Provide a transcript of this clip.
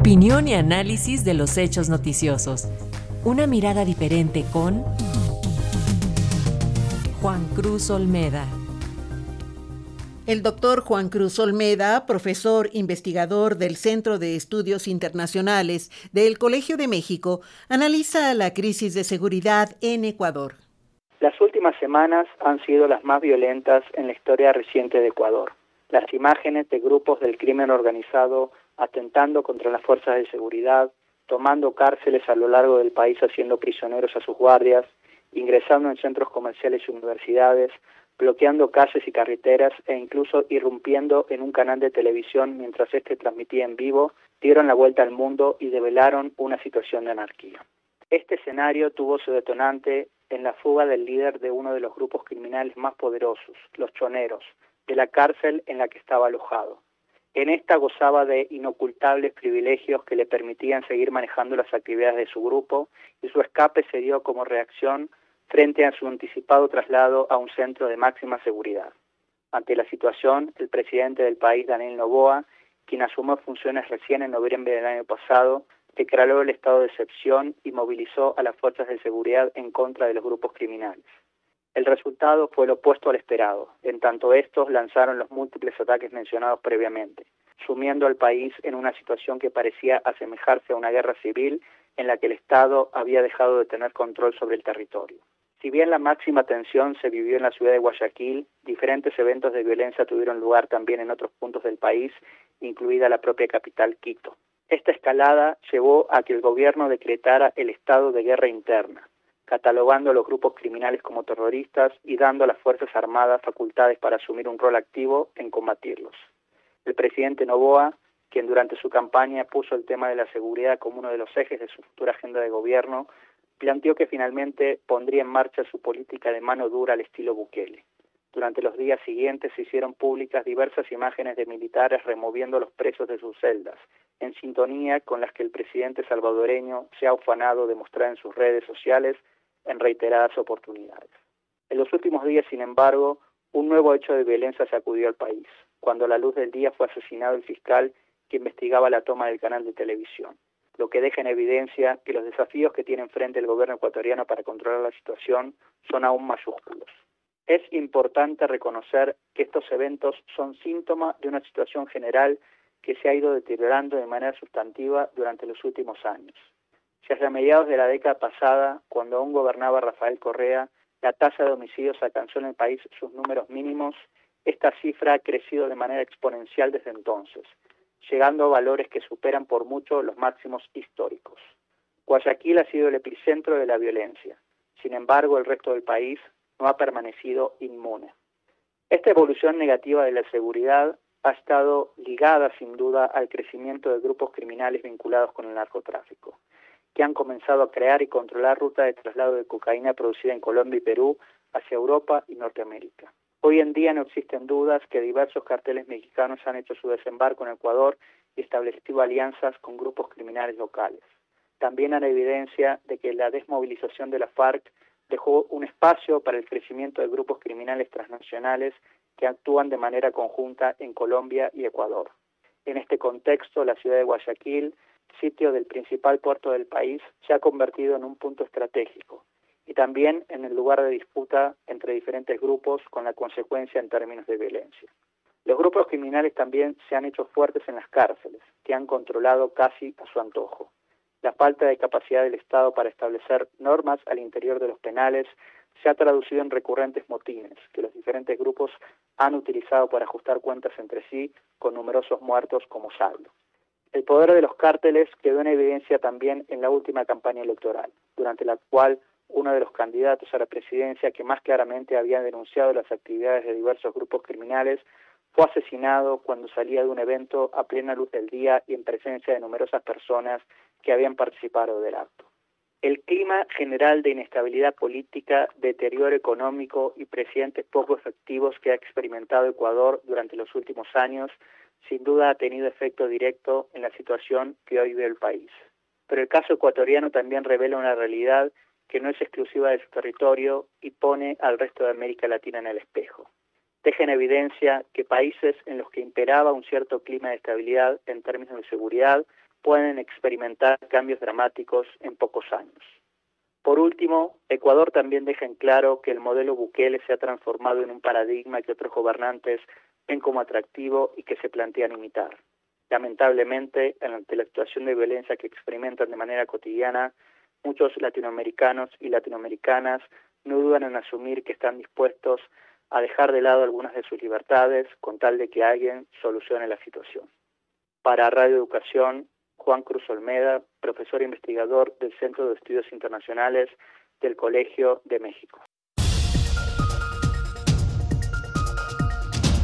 Opinión y análisis de los hechos noticiosos. Una mirada diferente con Juan Cruz Olmeda. El doctor Juan Cruz Olmeda, profesor investigador del Centro de Estudios Internacionales del Colegio de México, analiza la crisis de seguridad en Ecuador. Las últimas semanas han sido las más violentas en la historia reciente de Ecuador. Las imágenes de grupos del crimen organizado atentando contra las fuerzas de seguridad, tomando cárceles a lo largo del país haciendo prisioneros a sus guardias, ingresando en centros comerciales y universidades, bloqueando calles y carreteras e incluso irrumpiendo en un canal de televisión mientras este transmitía en vivo, dieron la vuelta al mundo y develaron una situación de anarquía. Este escenario tuvo su detonante en la fuga del líder de uno de los grupos criminales más poderosos, los choneros, de la cárcel en la que estaba alojado. En esta gozaba de inocultables privilegios que le permitían seguir manejando las actividades de su grupo y su escape se dio como reacción frente a su anticipado traslado a un centro de máxima seguridad. Ante la situación, el presidente del país, Daniel Novoa, quien asumió funciones recién en noviembre del año pasado, declaró el estado de excepción y movilizó a las fuerzas de seguridad en contra de los grupos criminales. El resultado fue lo opuesto al esperado, en tanto estos lanzaron los múltiples ataques mencionados previamente, sumiendo al país en una situación que parecía asemejarse a una guerra civil en la que el Estado había dejado de tener control sobre el territorio. Si bien la máxima tensión se vivió en la ciudad de Guayaquil, diferentes eventos de violencia tuvieron lugar también en otros puntos del país, incluida la propia capital Quito. Esta escalada llevó a que el gobierno decretara el estado de guerra interna, catalogando a los grupos criminales como terroristas y dando a las Fuerzas Armadas facultades para asumir un rol activo en combatirlos. El presidente Novoa, quien durante su campaña puso el tema de la seguridad como uno de los ejes de su futura agenda de gobierno, planteó que finalmente pondría en marcha su política de mano dura al estilo Bukele. Durante los días siguientes se hicieron públicas diversas imágenes de militares removiendo a los presos de sus celdas, en sintonía con las que el presidente salvadoreño se ha ufanado de mostrar en sus redes sociales en reiteradas oportunidades. En los últimos días, sin embargo, un nuevo hecho de violencia sacudió al país, cuando a la luz del día fue asesinado el fiscal que investigaba la toma del canal de televisión, lo que deja en evidencia que los desafíos que tiene enfrente el gobierno ecuatoriano para controlar la situación son aún mayúsculos. Es importante reconocer que estos eventos son síntomas de una situación general que se ha ido deteriorando de manera sustantiva durante los últimos años. Si hacia mediados de la década pasada, cuando aún gobernaba Rafael Correa, la tasa de homicidios alcanzó en el país sus números mínimos, esta cifra ha crecido de manera exponencial desde entonces, llegando a valores que superan por mucho los máximos históricos. Guayaquil ha sido el epicentro de la violencia. Sin embargo, el resto del país no ha permanecido inmune. Esta evolución negativa de la seguridad ha estado ligada sin duda al crecimiento de grupos criminales vinculados con el narcotráfico que han comenzado a crear y controlar rutas de traslado de cocaína producida en Colombia y Perú hacia Europa y Norteamérica. Hoy en día no existen dudas que diversos carteles mexicanos han hecho su desembarco en Ecuador y establecido alianzas con grupos criminales locales. También hay evidencia de que la desmovilización de la FARC dejó un espacio para el crecimiento de grupos criminales transnacionales que actúan de manera conjunta en Colombia y Ecuador. En este contexto, la ciudad de Guayaquil sitio del principal puerto del país, se ha convertido en un punto estratégico y también en el lugar de disputa entre diferentes grupos con la consecuencia en términos de violencia. Los grupos criminales también se han hecho fuertes en las cárceles, que han controlado casi a su antojo. La falta de capacidad del Estado para establecer normas al interior de los penales se ha traducido en recurrentes motines que los diferentes grupos han utilizado para ajustar cuentas entre sí con numerosos muertos como saldo. El poder de los cárteles quedó en evidencia también en la última campaña electoral, durante la cual uno de los candidatos a la presidencia que más claramente había denunciado las actividades de diversos grupos criminales fue asesinado cuando salía de un evento a plena luz del día y en presencia de numerosas personas que habían participado del acto. El clima general de inestabilidad política, deterioro económico y presidentes poco efectivos que ha experimentado Ecuador durante los últimos años sin duda ha tenido efecto directo en la situación que hoy vive el país. Pero el caso ecuatoriano también revela una realidad que no es exclusiva de su territorio y pone al resto de América Latina en el espejo. Deja en evidencia que países en los que imperaba un cierto clima de estabilidad en términos de seguridad pueden experimentar cambios dramáticos en pocos años. Por último, Ecuador también deja en claro que el modelo Bukele se ha transformado en un paradigma que otros gobernantes ven como atractivo y que se plantean imitar. Lamentablemente, ante la actuación de violencia que experimentan de manera cotidiana, muchos latinoamericanos y latinoamericanas no dudan en asumir que están dispuestos a dejar de lado algunas de sus libertades con tal de que alguien solucione la situación. Para Radio Educación, Juan Cruz Olmeda, profesor e investigador del Centro de Estudios Internacionales del Colegio de México.